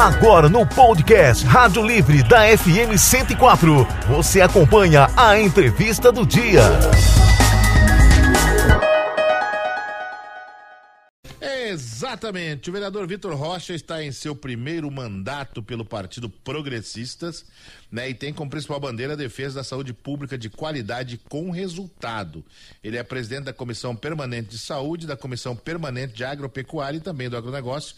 Agora no podcast Rádio Livre da FM 104, você acompanha a entrevista do dia. Exatamente. O vereador Vitor Rocha está em seu primeiro mandato pelo Partido Progressistas, né? E tem como principal bandeira a defesa da saúde pública de qualidade com resultado. Ele é presidente da Comissão Permanente de Saúde, da Comissão Permanente de Agropecuária e também do Agronegócio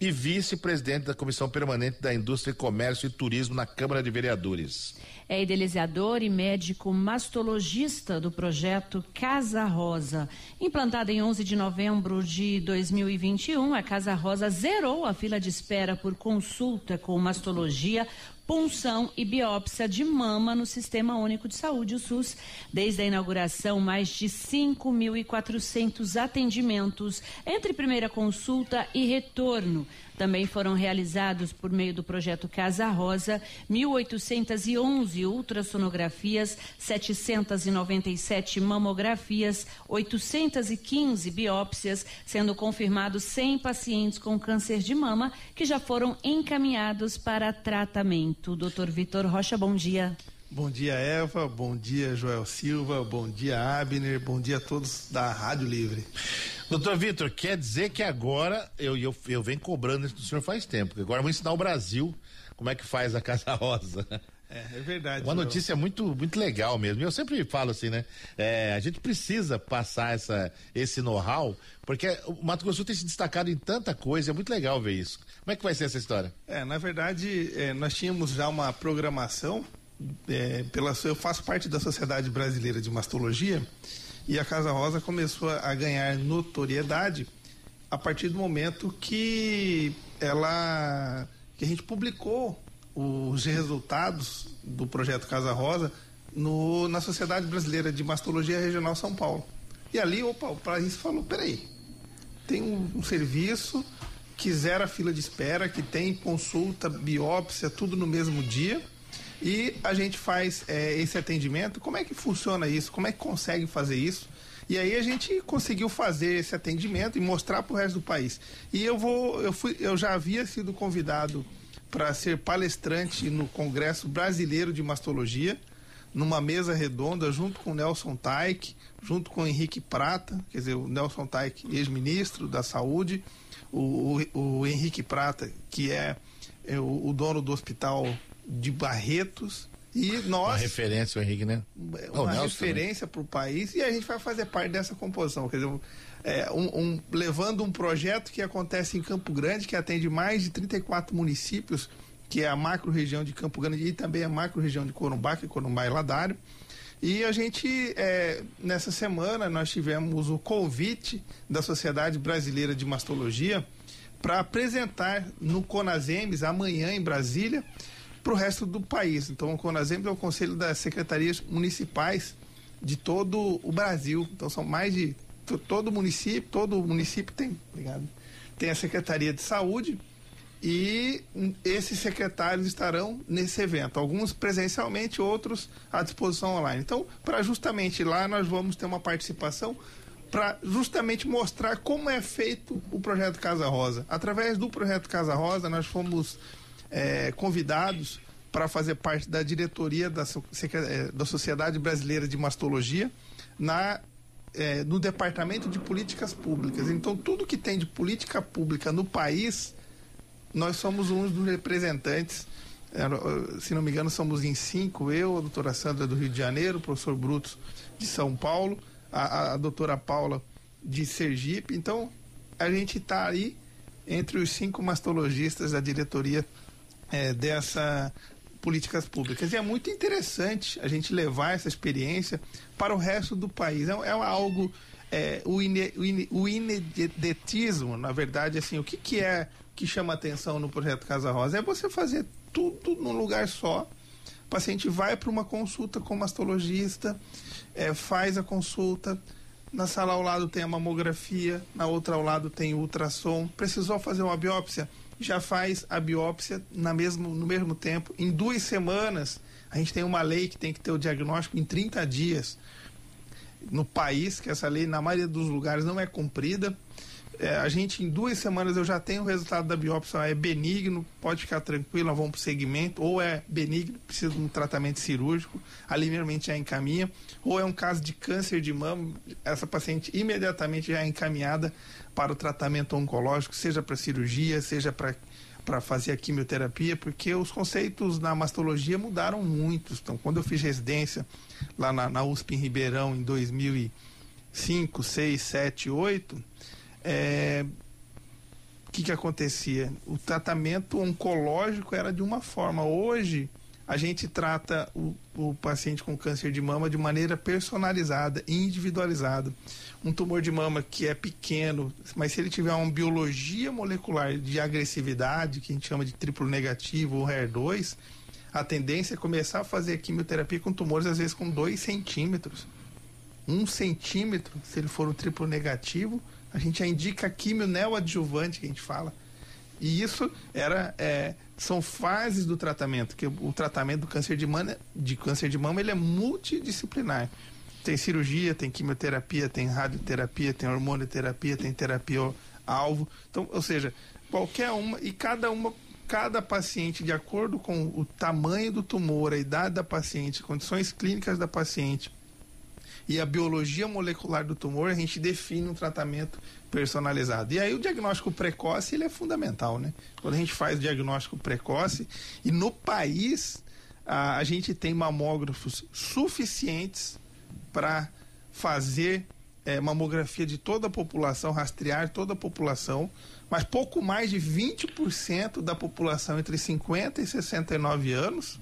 e vice-presidente da Comissão Permanente da Indústria, Comércio e Turismo na Câmara de Vereadores. É idealizador e médico mastologista do projeto Casa Rosa. Implantada em 11 de novembro de 2021, a Casa Rosa zerou a fila de espera por consulta com mastologia punção e biópsia de mama no Sistema Único de Saúde, o SUS. Desde a inauguração, mais de 5.400 atendimentos entre primeira consulta e retorno. Também foram realizados, por meio do projeto Casa Rosa, 1.811 ultrassonografias, 797 mamografias, 815 biópsias, sendo confirmados 100 pacientes com câncer de mama que já foram encaminhados para tratamento. Doutor Vitor Rocha, bom dia. Bom dia, Eva. Bom dia, Joel Silva. Bom dia, Abner. Bom dia a todos da Rádio Livre. Doutor Vitor, quer dizer que agora eu, eu, eu venho cobrando isso do senhor faz tempo, agora eu vou ensinar o Brasil como é que faz a Casa Rosa. É, é verdade. Uma notícia muito, muito legal mesmo. Eu sempre falo assim, né? É, a gente precisa passar essa, esse know-how, porque o Mato Grosso tem se destacado em tanta coisa, é muito legal ver isso. Como é que vai ser essa história? É, na verdade, é, nós tínhamos já uma programação, é, pela, eu faço parte da Sociedade Brasileira de Mastologia, e a Casa Rosa começou a ganhar notoriedade a partir do momento que ela que a gente publicou os resultados do projeto Casa Rosa no, na Sociedade Brasileira de Mastologia Regional São Paulo. E ali, opa, o país falou, peraí, tem um, um serviço que zera a fila de espera, que tem consulta, biópsia, tudo no mesmo dia e a gente faz é, esse atendimento. Como é que funciona isso? Como é que consegue fazer isso? E aí a gente conseguiu fazer esse atendimento e mostrar para o resto do país. E eu vou, eu fui, eu já havia sido convidado para ser palestrante no Congresso Brasileiro de Mastologia, numa mesa redonda junto com o Nelson Taik, junto com o Henrique Prata, quer dizer, o Nelson Taik, ex-ministro da Saúde, o, o, o, Henrique Prata, que é, é o, o dono do hospital de Barretos. E nós. Uma referência, o Henrique, né? Uma oh, referência para o país e a gente vai fazer parte dessa composição. Quer dizer, é, um, um, levando um projeto que acontece em Campo Grande, que atende mais de 34 municípios, que é a macro região de Campo Grande e também a macro região de Corumbá, que é Corumbá e Ladário. E a gente, é, nessa semana, nós tivemos o convite da Sociedade Brasileira de Mastologia para apresentar no Conasems, amanhã em Brasília, para o resto do país. Então, o CONASEMP é o Conselho das Secretarias Municipais de todo o Brasil. Então, são mais de todo município, todo município tem, obrigado, tem a Secretaria de Saúde e esses secretários estarão nesse evento, alguns presencialmente, outros à disposição online. Então, para justamente lá nós vamos ter uma participação para justamente mostrar como é feito o projeto Casa Rosa. Através do projeto Casa Rosa, nós fomos é, convidados para fazer parte da diretoria da, é, da Sociedade Brasileira de Mastologia na, é, no Departamento de Políticas Públicas. Então, tudo que tem de política pública no país, nós somos um dos representantes. É, se não me engano, somos em cinco: eu, a doutora Sandra do Rio de Janeiro, o professor Brutos de São Paulo, a, a doutora Paula de Sergipe. Então, a gente está aí entre os cinco mastologistas da diretoria é, dessa políticas públicas. E é muito interessante a gente levar essa experiência para o resto do país. É, é algo, é, o, ine, o, ine, o inedetismo, na verdade, assim, o que, que é que chama atenção no projeto Casa Rosa? É você fazer tudo num lugar só. O paciente vai para uma consulta com o mastologista, é, faz a consulta, na sala ao lado tem a mamografia, na outra ao lado tem o ultrassom. Precisou fazer uma biópsia? Já faz a biópsia na mesmo, no mesmo tempo. Em duas semanas, a gente tem uma lei que tem que ter o diagnóstico em 30 dias no país, que essa lei, na maioria dos lugares, não é cumprida. É, a gente, em duas semanas, eu já tenho o resultado da biópsia, é benigno, pode ficar tranquilo, nós vamos para o segmento, ou é benigno, precisa de um tratamento cirúrgico, ali realmente já encaminha, ou é um caso de câncer de mama, essa paciente imediatamente já é encaminhada para o tratamento oncológico, seja para cirurgia, seja para para fazer a quimioterapia, porque os conceitos na mastologia mudaram muito. Então, quando eu fiz residência lá na, na USP em Ribeirão em 2005, 6, 7, 8, é, que, que acontecia? O tratamento oncológico era de uma forma. Hoje, a gente trata o, o, paciente com câncer de mama de maneira personalizada, individualizada. Um tumor de mama que é pequeno, mas se ele tiver uma biologia molecular de agressividade, que a gente chama de triplo negativo ou HER2, a tendência é começar a fazer quimioterapia com tumores, às vezes com 2 centímetros. Um centímetro, se ele for um triplo negativo, a gente já indica químio neoadjuvante, que a gente fala. E isso era é, são fases do tratamento, que o tratamento do câncer de mama, de câncer de mama ele é multidisciplinar. Tem cirurgia, tem quimioterapia, tem radioterapia, tem hormonoterapia, tem terapia alvo. Então, ou seja, qualquer uma e cada uma cada paciente, de acordo com o tamanho do tumor, a idade da paciente, condições clínicas da paciente, e a biologia molecular do tumor, a gente define um tratamento personalizado. E aí o diagnóstico precoce ele é fundamental, né? Quando a gente faz o diagnóstico precoce e no país a, a gente tem mamógrafos suficientes para fazer é, mamografia de toda a população, rastrear toda a população, mas pouco mais de 20% da população entre 50 e 69 anos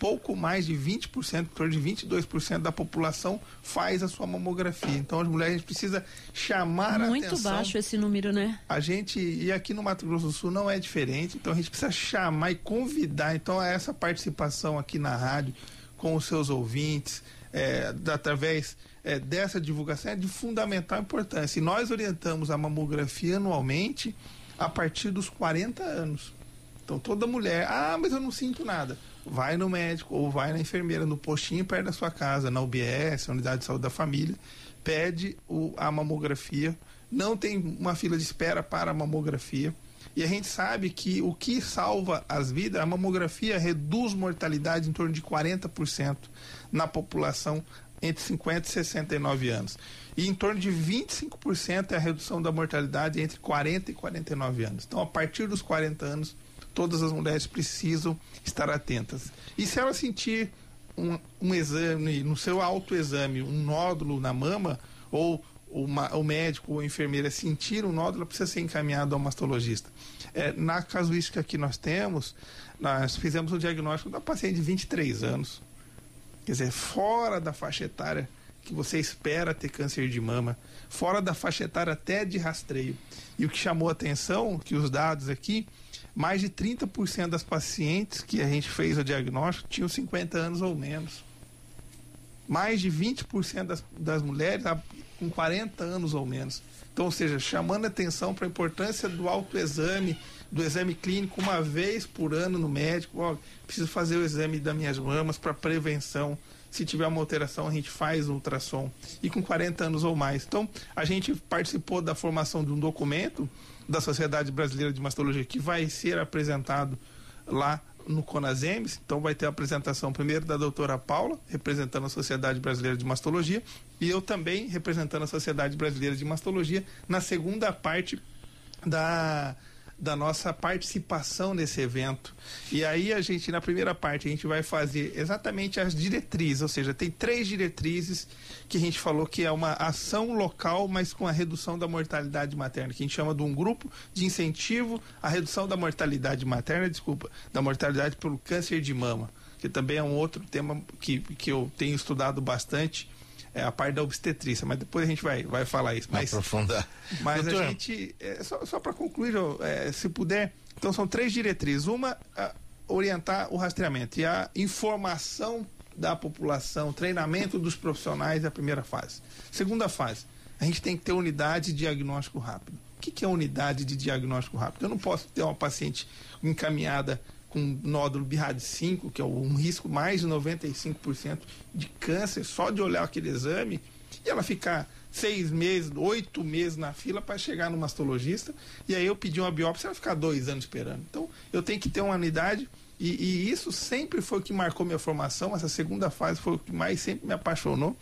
pouco mais de 20%, em torno de 22% da população faz a sua mamografia. Então as mulheres precisam chamar Muito a atenção. Muito baixo esse número, né? A gente, e aqui no Mato Grosso do Sul não é diferente, então a gente precisa chamar e convidar. Então essa participação aqui na rádio com os seus ouvintes, é, através é, dessa divulgação é de fundamental importância. E nós orientamos a mamografia anualmente a partir dos 40 anos. Então toda mulher, ah, mas eu não sinto nada vai no médico ou vai na enfermeira no postinho perto da sua casa, na UBS, Unidade de Saúde da Família, pede o, a mamografia. Não tem uma fila de espera para a mamografia. E a gente sabe que o que salva as vidas, a mamografia reduz mortalidade em torno de 40% na população entre 50 e 69 anos. E em torno de 25% é a redução da mortalidade entre 40 e 49 anos. Então, a partir dos 40 anos, todas as mulheres precisam estar atentas. E se ela sentir um, um exame, no seu autoexame, um nódulo na mama, ou uma, o médico ou a enfermeira sentir um nódulo, precisa ser encaminhado ao mastologista. É, na casuística que nós temos, nós fizemos o diagnóstico da paciente de 23 anos, quer dizer, fora da faixa etária que você espera ter câncer de mama, fora da faixa etária até de rastreio. E o que chamou a atenção, que os dados aqui, mais de 30% das pacientes que a gente fez o diagnóstico tinham 50 anos ou menos. Mais de 20% das, das mulheres com 40 anos ou menos. Então, ou seja, chamando atenção para a importância do autoexame, do exame clínico uma vez por ano no médico. Ó, preciso fazer o exame das minhas mamas para prevenção. Se tiver uma alteração, a gente faz o ultrassom. E com 40 anos ou mais. Então, a gente participou da formação de um documento da Sociedade Brasileira de Mastologia, que vai ser apresentado lá no Conasems. Então vai ter a apresentação primeiro da doutora Paula, representando a Sociedade Brasileira de Mastologia, e eu também representando a Sociedade Brasileira de Mastologia na segunda parte da da nossa participação nesse evento. E aí a gente, na primeira parte, a gente vai fazer exatamente as diretrizes, ou seja, tem três diretrizes que a gente falou que é uma ação local, mas com a redução da mortalidade materna, que a gente chama de um grupo de incentivo à redução da mortalidade materna, desculpa, da mortalidade pelo câncer de mama, que também é um outro tema que, que eu tenho estudado bastante é, a parte da obstetrícia, mas depois a gente vai, vai falar isso. Mas, aprofundar. Mas Doutor. a gente, é, só, só para concluir, é, se puder, então são três diretrizes. Uma, orientar o rastreamento e a informação da população, treinamento dos profissionais é a primeira fase. Segunda fase, a gente tem que ter unidade de diagnóstico rápido. O que, que é unidade de diagnóstico rápido? Eu não posso ter uma paciente encaminhada com nódulo BIRAD5, que é um risco mais de 95% de câncer, só de olhar aquele exame, e ela ficar seis meses, oito meses na fila para chegar no mastologista. E aí eu pedi uma biópsia, vai ficar dois anos esperando. Então eu tenho que ter uma unidade. E, e, isso sempre foi o que marcou minha formação. Essa segunda fase foi o que mais sempre me apaixonou.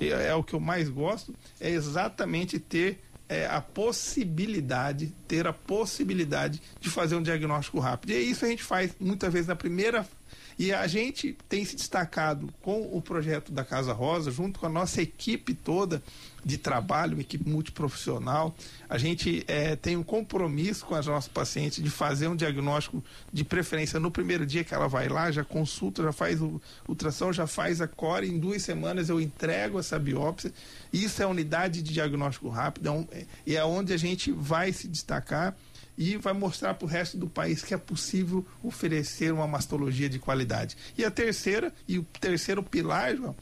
É, é o que eu mais gosto. É exatamente ter é, a possibilidade, ter a possibilidade de fazer um diagnóstico rápido. E isso a gente faz muitas vezes na primeira e a gente tem se destacado com o projeto da Casa Rosa, junto com a nossa equipe toda de trabalho, uma equipe multiprofissional. A gente é, tem um compromisso com as nossas pacientes de fazer um diagnóstico de preferência no primeiro dia que ela vai lá, já consulta, já faz o ultrassom, já faz a core. Em duas semanas eu entrego essa biópsia. Isso é unidade de diagnóstico rápido é um, é, e é onde a gente vai se destacar e vai mostrar para o resto do país que é possível oferecer uma mastologia de qualidade. E a terceira, e o terceiro pilar, João,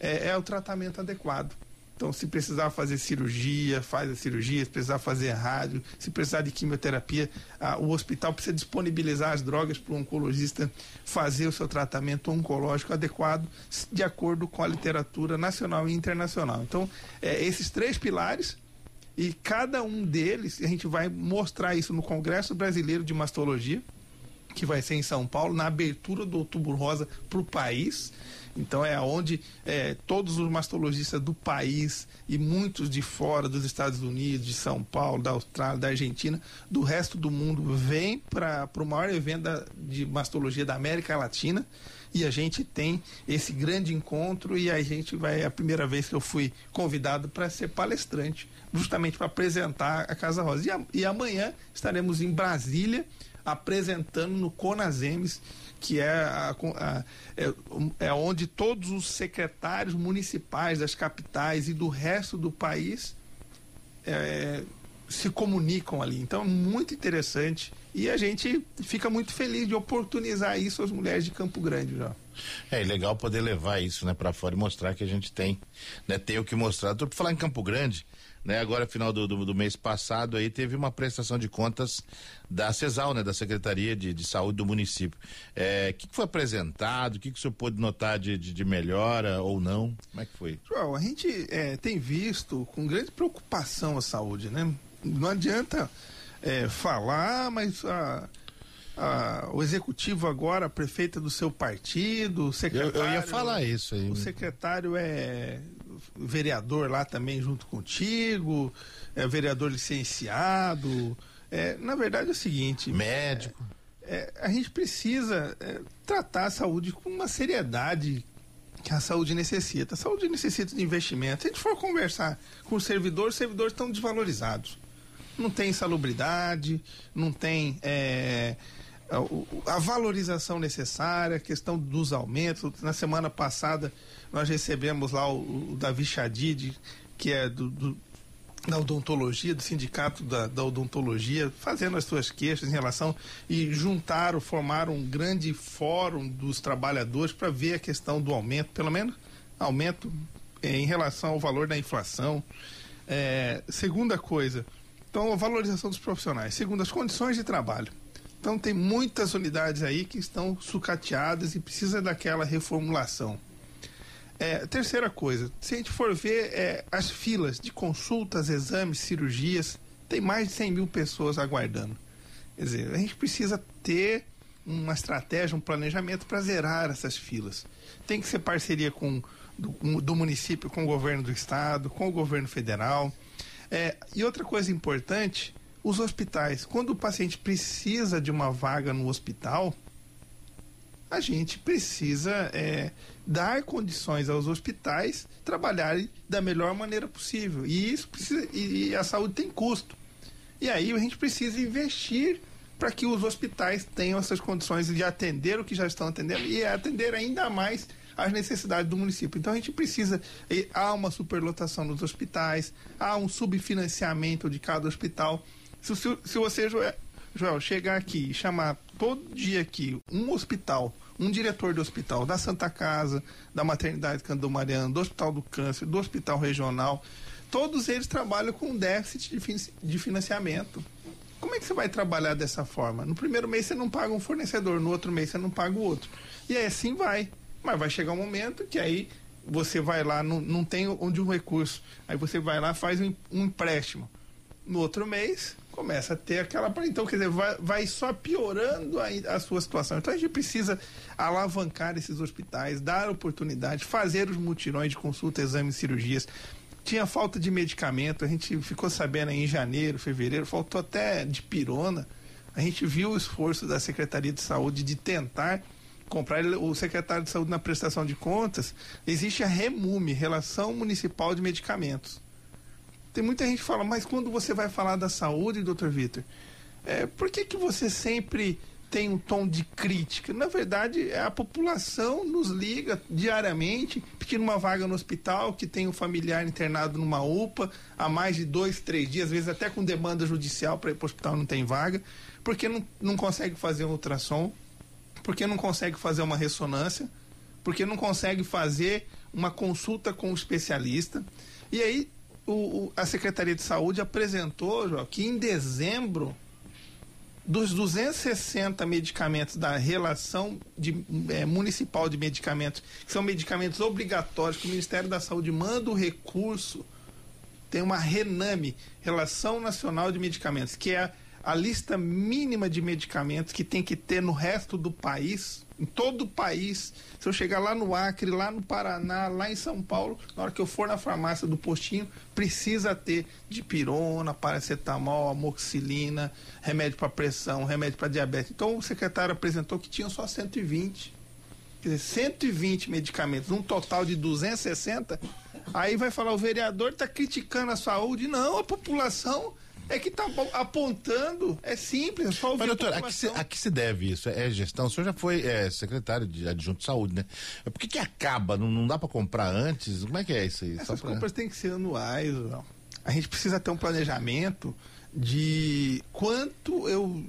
é, é o tratamento adequado. Então, se precisar fazer cirurgia, faz a cirurgia, se precisar fazer rádio, se precisar de quimioterapia, ah, o hospital precisa disponibilizar as drogas para o oncologista fazer o seu tratamento oncológico adequado, de acordo com a literatura nacional e internacional. Então, é, esses três pilares e cada um deles, a gente vai mostrar isso no Congresso Brasileiro de Mastologia, que vai ser em São Paulo, na abertura do Outubro Rosa para o país. Então é onde é, todos os mastologistas do país e muitos de fora dos Estados Unidos, de São Paulo, da Austrália, da Argentina, do resto do mundo vêm para o maior evento da, de mastologia da América Latina e a gente tem esse grande encontro e a gente vai é a primeira vez que eu fui convidado para ser palestrante justamente para apresentar a Casa Rosa. E, a, e, amanhã estaremos em Brasília apresentando no Conasemes, que é, a, a, é, é onde todos os secretários municipais das capitais e do resto do país é, se comunicam ali. Então, muito interessante. E a gente fica muito feliz de oportunizar isso às mulheres de Campo Grande já. É legal poder levar isso, né, para fora e mostrar que a gente tem, né, tem o que mostrar. Tô falar em Campo Grande, né? Agora, final do, do, do, mês passado, aí teve uma prestação de contas da CESAL, né? Da Secretaria de, de Saúde do município. O é, que, que, foi apresentado? O que, que o senhor pôde notar de, de, de, melhora ou não? Como é que foi? João, a gente é, tem visto com grande preocupação a saúde, né? Não adianta é, falar, mas a, a, o executivo agora, a prefeita do seu partido, o secretário. Eu, eu ia falar isso aí. O secretário é vereador lá também junto contigo, é vereador licenciado. É, na verdade é o seguinte. Médico. É, é, a gente precisa é, tratar a saúde com uma seriedade que a saúde necessita. A saúde necessita de investimento. Se a gente for conversar com os servidores, os servidores estão desvalorizados. Não tem salubridade, não tem é, a, a valorização necessária, a questão dos aumentos. Na semana passada nós recebemos lá o, o Davi Chadid, que é do, do, da odontologia, do sindicato da, da, odontologia, fazendo as suas queixas em relação e juntaram, formaram um grande fórum dos trabalhadores para ver a questão do aumento, pelo menos aumento eh, em relação ao valor da inflação. É, segunda coisa, então a valorização dos profissionais. Segunda, as condições de trabalho. Então tem muitas unidades aí que estão sucateadas e precisa daquela reformulação. É, terceira coisa, se a gente for ver é, as filas de consultas, exames, cirurgias, tem mais de 100 mil pessoas aguardando. Quer dizer, a gente precisa ter uma estratégia, um planejamento para zerar essas filas. Tem que ser parceria com do, do, município, com o governo do estado, com o governo federal. É, e outra coisa importante, os hospitais. Quando o paciente precisa de uma vaga no hospital, a gente precisa é, dar condições aos hospitais trabalharem da melhor maneira possível. E isso precisa, e, e a saúde tem custo. E aí a gente precisa investir para que os hospitais tenham essas condições de atender o que já estão atendendo e atender ainda mais as necessidades do município. Então a gente precisa, há uma superlotação nos hospitais, há um subfinanciamento de cada hospital. Se, se, se você, Joel, chegar aqui e chamar todo dia aqui um hospital, um diretor do hospital da Santa Casa, da Maternidade Cândido Mariano, do Hospital do Câncer, do Hospital Regional, todos eles trabalham com déficit de financiamento. Como é que você vai trabalhar dessa forma? No primeiro mês você não paga um fornecedor, no outro mês você não paga o outro. E aí assim vai. Mas vai chegar um momento que aí você vai lá, não, não tem onde um recurso, aí você vai lá faz um, um empréstimo. No outro mês, começa a ter aquela. Então, quer dizer, vai, vai só piorando a, a, sua situação. Então, a gente precisa alavancar esses hospitais, dar oportunidade, fazer os mutirões de consulta, exames, cirurgias. Tinha falta de medicamento, a gente ficou sabendo em janeiro, fevereiro, faltou até de pirona. A gente viu o esforço da Secretaria de Saúde de tentar comprar o secretário de Saúde na prestação de contas. Existe a REMUME, Relação Municipal de Medicamentos tem muita gente que fala, mas quando você vai falar da saúde, doutor Vitor, é, por que, que você sempre tem um tom de crítica? Na verdade, a população nos liga diariamente pedindo uma vaga no hospital, que tem um familiar internado numa UPA há mais de dois, três dias, às vezes até com demanda judicial para ir para o hospital não tem vaga, porque não, não consegue fazer um ultrassom, porque não consegue fazer uma ressonância, porque não consegue fazer uma consulta com o um especialista. E aí o, o, a Secretaria de Saúde apresentou, que em dezembro, dos 260 medicamentos da relação de, é, municipal de medicamentos, que são medicamentos obrigatórios, que o Ministério da Saúde manda o recurso, tem uma RENAME, Relação Nacional de Medicamentos, que é a, a lista mínima de medicamentos que tem que ter no resto do país em todo o país. Se eu chegar lá no Acre, lá no Paraná, lá em São Paulo, na hora que eu for na farmácia do postinho, precisa ter de pirona, paracetamol, amoxicilina, remédio para pressão, remédio para diabetes. Então o secretário apresentou que tinha só 120. Quer dizer, 120 medicamentos, um total de 260. Aí vai falar, o vereador está criticando a saúde. Não, a população é que está apontando, é simples, é só Mas, doutor, a que, se, a que se deve isso? É gestão? O senhor já foi é, secretário de adjunto de saúde, né? Por que, que acaba? Não, não dá para comprar antes? Como é que é isso aí? Essas pra... compras têm que ser anuais, não. A gente precisa ter um planejamento de quanto eu.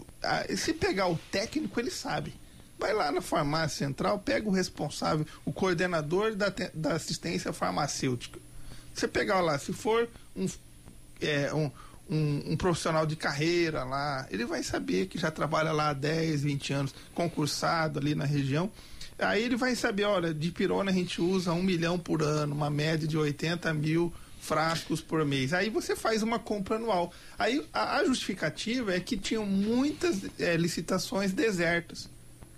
Se pegar o técnico, ele sabe. Vai lá na farmácia central, pega o responsável, o coordenador da, da assistência farmacêutica. Você pegar lá, se for um, é, um um, um, profissional de carreira lá, ele vai saber que já trabalha lá há 10, 20 anos, concursado ali na região. Aí ele vai saber, olha, de pirona a gente usa um milhão por ano, uma média de 80 mil frascos por mês. Aí você faz uma compra anual. Aí a, a justificativa é que tinham muitas é, licitações desertas.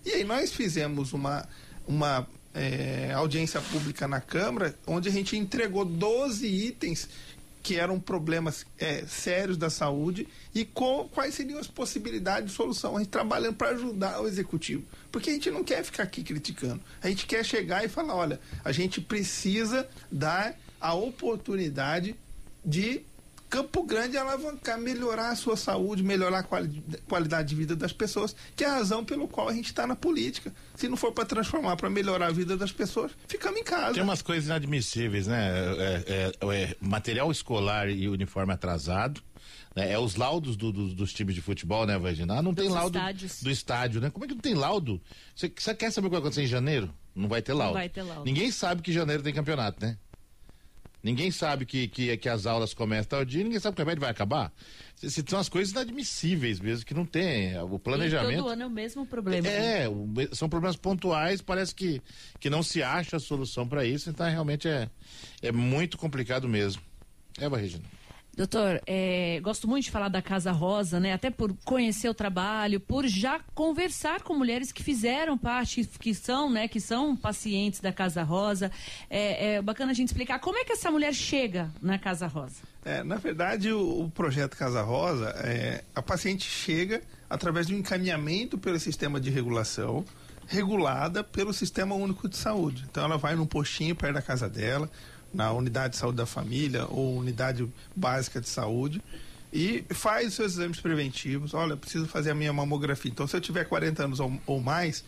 E aí nós fizemos uma, uma é, audiência pública na Câmara, onde a gente entregou 12 itens que eram problemas é, sérios da saúde e com, quais seriam as possibilidades de solução. A gente trabalhando para ajudar o executivo. Porque a gente não quer ficar aqui criticando. A gente quer chegar e falar: olha, a gente precisa dar a oportunidade de Campo Grande alavancar, melhorar a sua saúde, melhorar a quali qualidade de vida das pessoas, que é a razão pelo qual a gente está na política. Se não for para transformar, para melhorar a vida das pessoas, ficamos em casa. Tem umas coisas inadmissíveis, né? É, é, é, material escolar e uniforme atrasado. Né? É os laudos do, do, dos times de futebol, né, Vagina? Ah, não Dos tem laudo estádios. do estádio, né? Como é que não tem laudo? Você quer saber o que vai acontecer em janeiro? Não vai ter laudo. Não vai ter laudo. Ninguém sabe que janeiro tem campeonato, né? Ninguém sabe que, que, que as aulas começam tal dia, ninguém sabe que o remédio vai acabar. Se, se, são as coisas inadmissíveis mesmo, que não tem. O planejamento. E todo ano é o mesmo problema. É, né? são problemas pontuais, parece que, que não se acha a solução para isso, então realmente é, é muito complicado mesmo. É, Regina. Doutor, é, gosto muito de falar da Casa Rosa, né? Até por conhecer o trabalho, por já conversar com mulheres que fizeram parte, que são, né, que são pacientes da Casa Rosa. É, é bacana a gente explicar como é que essa mulher chega na Casa Rosa. É, na verdade, o, o projeto Casa Rosa, é, a paciente chega através de um encaminhamento pelo sistema de regulação, regulada pelo Sistema Único de Saúde. Então, ela vai num postinho perto da casa dela na unidade de saúde da família ou unidade básica de saúde e faz seus exames preventivos. Olha, preciso fazer a minha mamografia. Então, se eu tiver 40 anos ou, ou mais,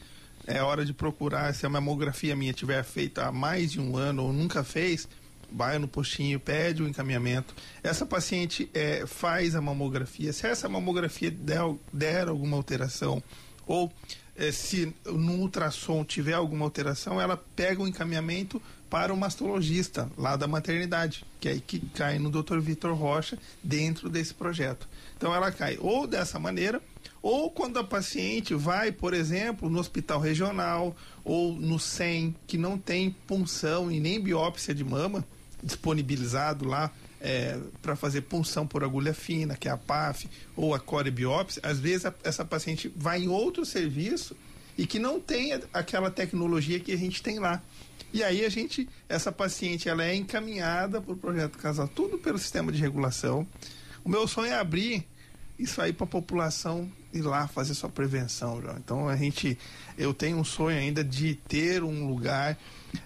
é hora de procurar. Se a mamografia minha tiver feita há mais de um ano ou nunca fez, vai no postinho, pede o encaminhamento. Essa paciente é, faz a mamografia. Se essa mamografia der, der alguma alteração ou é, se no ultrassom tiver alguma alteração, ela pega o encaminhamento para o mastologista lá da maternidade, que é aí que cai no Dr. Vitor Rocha dentro desse projeto. Então ela cai ou dessa maneira Ou quando a paciente vai, por exemplo, no hospital regional ou no SEM, que não tem punção e nem biópsia de mama disponibilizado lá é, para fazer punção por agulha fina, que é a PAF, ou a core biópsia, às vezes a, essa paciente vai em outro serviço e que não tem aquela tecnologia que a gente tem lá. E aí a gente, essa paciente, ela é encaminhada para o projeto Casal, tudo pelo sistema de regulação. O meu sonho é abrir isso aí para a população ir lá fazer sua prevenção. Então a gente, eu tenho um sonho ainda de ter um lugar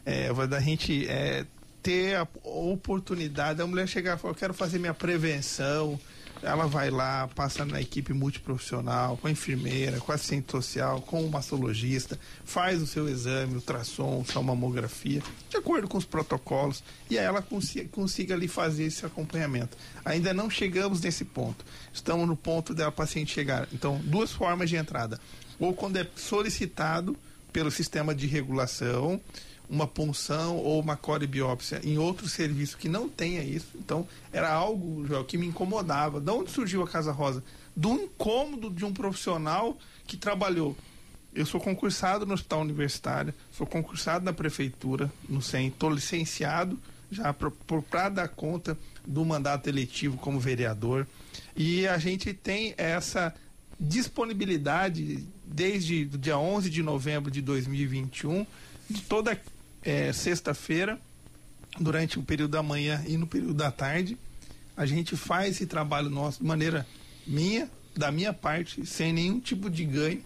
é, da gente é, ter a oportunidade da mulher chegar e falar, eu quero fazer minha prevenção, ela vai lá, passa na equipe multiprofissional, com a enfermeira, com a assistente social, com o mastologista, faz o seu exame, ultrassom, sua mamografia, de acordo com os protocolos, e aí ela consiga, consiga ali fazer esse acompanhamento. Ainda não chegamos nesse ponto. Estamos no ponto da paciente chegar. Então, duas formas de entrada. Ou quando é solicitado pelo sistema de regulação, uma punção ou uma corebiópsia em outro serviço que não tenha isso. Então, era algo, Joel, que me incomodava. De onde surgiu a Casa Rosa? Do incômodo de um profissional que trabalhou. Eu sou concursado no Hospital Universitário, sou concursado na Prefeitura, no SEM, estou licenciado já para dar conta do mandato eletivo como vereador. E a gente tem essa disponibilidade desde o dia 11 de novembro de 2021 de toda é, sexta-feira, durante o período da manhã e no período da tarde. A gente faz esse trabalho nosso de maneira minha, da minha parte, sem nenhum tipo de ganho,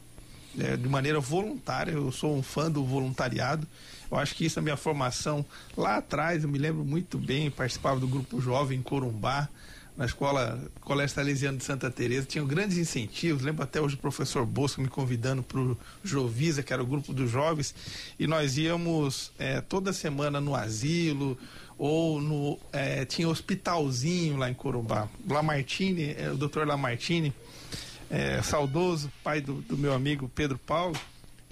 é, de maneira voluntária. Eu sou um fã do voluntariado. Eu acho que isso é minha formação lá atrás. Eu me lembro muito bem, participava do grupo jovem Corumbá na escola Colégio Salesiano de Santa Teresa tinham grandes incentivos. Lembro até hoje o professor Bosco me convidando para o Jovisa, que era o grupo dos jovens, e nós íamos é, toda semana no asilo ou no é, tinha hospitalzinho lá em Corumbá. Lamartine, é, o doutor Lamartine, é, saudoso pai do, do meu amigo Pedro Paulo,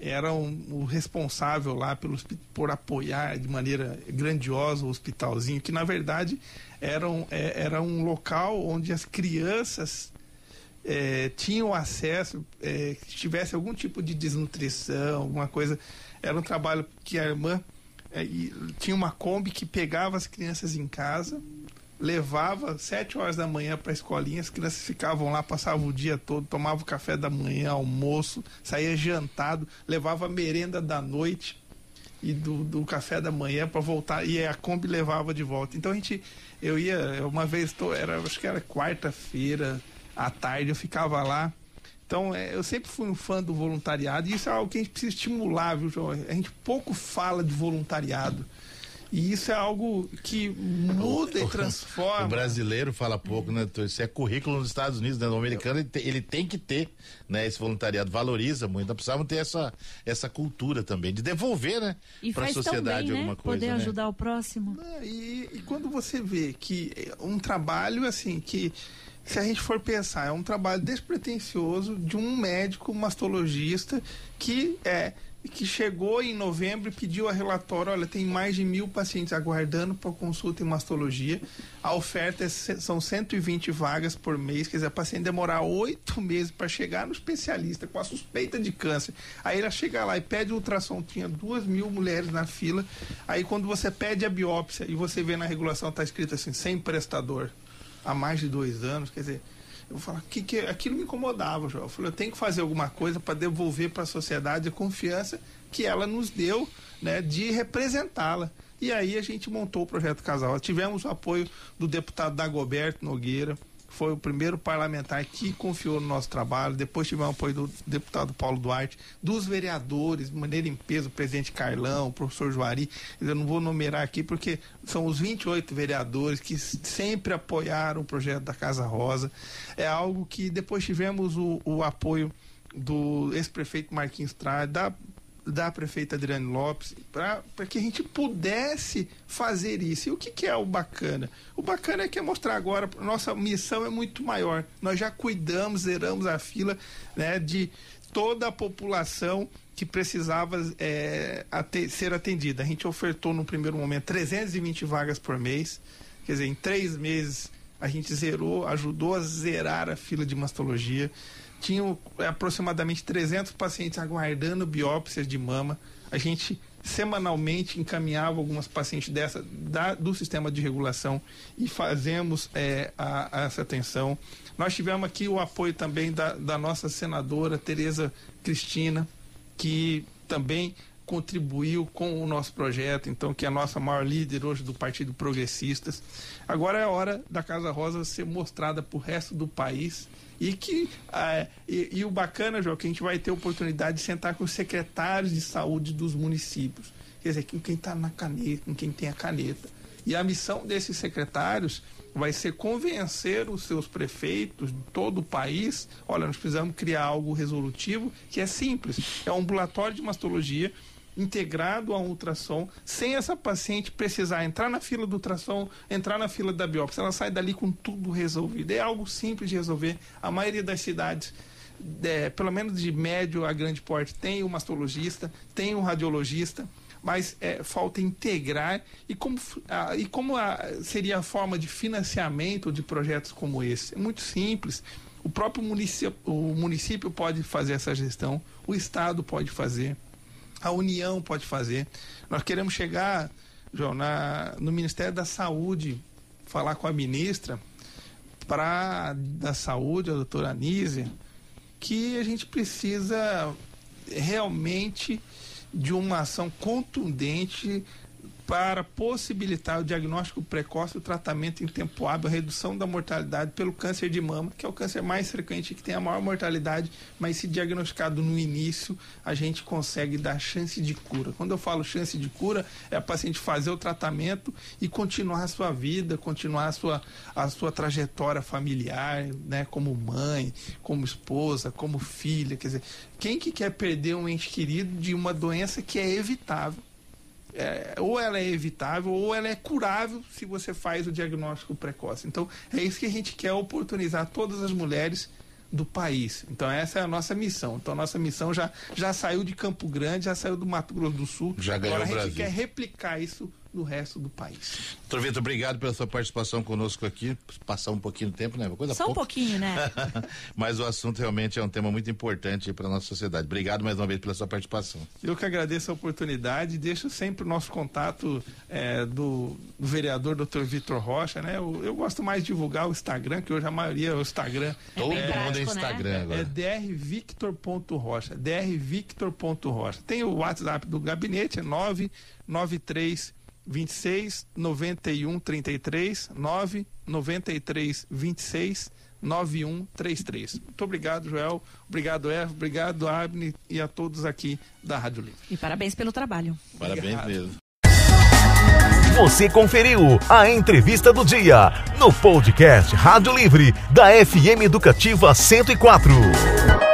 era um, o responsável lá pelo, por apoiar de maneira grandiosa o hospitalzinho, que na verdade era um, é, era um local onde as crianças é, tinham acesso, é, que tivesse algum tipo de desnutrição, alguma coisa. Era um trabalho que a irmã é, tinha uma Kombi que pegava as crianças em casa, levava sete horas da manhã para a escolinha, as crianças ficavam lá, passavam o dia todo, tomavam café da manhã, almoço, saía jantado, levava merenda da noite e do, do café da manhã para voltar e a Kombi levava de volta. Então a gente eu ia, uma vez, tô, era, acho que era quarta-feira à tarde, eu ficava lá. Então, é, eu sempre fui um fã do voluntariado e isso é algo que a gente precisa estimular, viu, João? A gente pouco fala de voluntariado. E isso é algo que muda e transforma. O brasileiro fala pouco, né? Isso é currículo nos Estados Unidos, né? O americano ele tem, ele tem, que ter, né? Esse voluntariado valoriza muito. Então precisamos ter essa, essa cultura também de devolver, né? Para a sociedade bem, né? alguma coisa. Poder né? ajudar o próximo. É, e, e quando você vê que um trabalho assim que se a gente for pensar, é um trabalho despretensioso de um médico mastologista que é que chegou em novembro e pediu a relatório, olha, tem mais de mil pacientes aguardando por consulta em mastologia. A oferta é, são 120 vagas por mês, quer dizer, a paciente demorar oito meses para chegar no especialista com a suspeita de câncer. Aí ela chega lá e pede ultrassom, tinha duas mil mulheres na fila. Aí quando você pede a biópsia e você vê na regulação, está escrito assim, sem prestador, há mais de dois anos, quer dizer, eu falar, que, que aquilo me incomodava, João. Eu falei, eu tenho que fazer alguma coisa para devolver para a sociedade a confiança que ela nos deu, né, de representá-la. E aí a gente montou o projeto Casal. Tivemos o apoio do deputado Dagoberto Nogueira, foi o primeiro parlamentar que confiou no nosso trabalho. Depois tivemos o apoio do deputado Paulo Duarte, dos vereadores, de maneira em peso, o presidente Carlão, o professor Juari. Eu não vou numerar aqui porque são os 28 vereadores que sempre apoiaram o projeto da Casa Rosa. É algo que depois tivemos o, o apoio do ex-prefeito Marquinhos Trade, da da prefeita Adriane Lopes para que a gente pudesse fazer isso. E o que, que, é o bacana? O bacana é que é mostrar agora, nossa missão é muito maior. Nós já cuidamos, zeramos a fila né, de toda a população que precisava é, ser atendida. A gente ofertou no primeiro momento 320 vagas por mês, quer dizer, em três meses a gente zerou, ajudou a zerar a fila de mastologia tinham é, aproximadamente 300 pacientes aguardando biópsias de mama. A gente semanalmente encaminhava algumas pacientes dessa da, do sistema de regulação e fazemos é, a, a essa atenção. Nós tivemos aqui o apoio também da, da nossa senadora Tereza Cristina, que também contribuiu com o nosso projeto, então que é a nossa maior líder hoje do Partido Progressistas. Agora é a hora da Casa Rosa ser mostrada para o resto do país e que ah, e, e, o bacana, João, que a gente vai ter oportunidade de sentar com os secretários de saúde dos municípios. Quer dizer, com quem está na caneta, com quem tem a caneta. E a missão desses secretários vai ser convencer os seus prefeitos de todo o país. Olha, nós precisamos criar algo resolutivo que é simples. É um ambulatório de mastologia integrado a um ultrassom, sem essa paciente precisar entrar na fila do ultrassom, entrar na fila da biópsia. Ela sai dali com tudo resolvido. É algo simples de resolver. A maioria das cidades, é, pelo menos de médio a grande porte, tem um mastologista, tem um radiologista, mas é, falta integrar e como, a, e como a, seria a forma de financiamento de projetos como esse? É muito simples. O próprio município, o município pode fazer essa gestão, o Estado pode fazer a União pode fazer. Nós queremos chegar, João, na, no Ministério da Saúde, falar com a ministra para da Saúde, a doutora Anísia, que a gente precisa realmente de uma ação contundente para possibilitar o diagnóstico precoce, o tratamento em tempo hábil, a redução da mortalidade pelo câncer de mama, que é o câncer mais frequente que tem a maior mortalidade, mas se diagnosticado no início, a gente consegue dar chance de cura. Quando eu falo chance de cura, é a paciente fazer o tratamento e continuar a sua vida, continuar a sua, a sua trajetória familiar, né, como mãe, como esposa, como filha, quer dizer, quem que quer perder um ente querido de uma doença que é evitável? É, ou ela é evitável ou ela é curável se você faz o diagnóstico precoce. Então, é isso que a gente quer oportunizar todas as mulheres do país. Então essa é a nossa missão. Então a nossa missão já, já saiu de Campo Grande, já saiu do Mato Grosso do Sul. Já ganhou Agora a gente quer replicar isso no resto do país. Doutor Vitor, obrigado pela sua participação conosco aqui. Passar um pouquinho de tempo, né? Uma coisa Só pouco. um pouquinho, né? Mas o assunto realmente é um tema muito importante para a nossa sociedade. Obrigado mais uma vez pela sua participação. Eu que agradeço a oportunidade. Deixo sempre o nosso contato é, do, do, vereador Dr. Vitor Rocha, né? Eu, eu, gosto mais de divulgar o Instagram, que hoje a maioria é o Instagram. É Todo é, mundo é Instagram né? agora. É drvictor.rocha. drvictor.rocha. Tem o WhatsApp do gabinete, é 993 26 91 33 9 93 26 9133. Muito obrigado, Joel. Obrigado, Eva. Obrigado, Abne e a todos aqui da Rádio Livre. E parabéns pelo trabalho. Parabéns obrigado. mesmo. Você conferiu a entrevista do dia no podcast Rádio Livre da FM Educativa 104.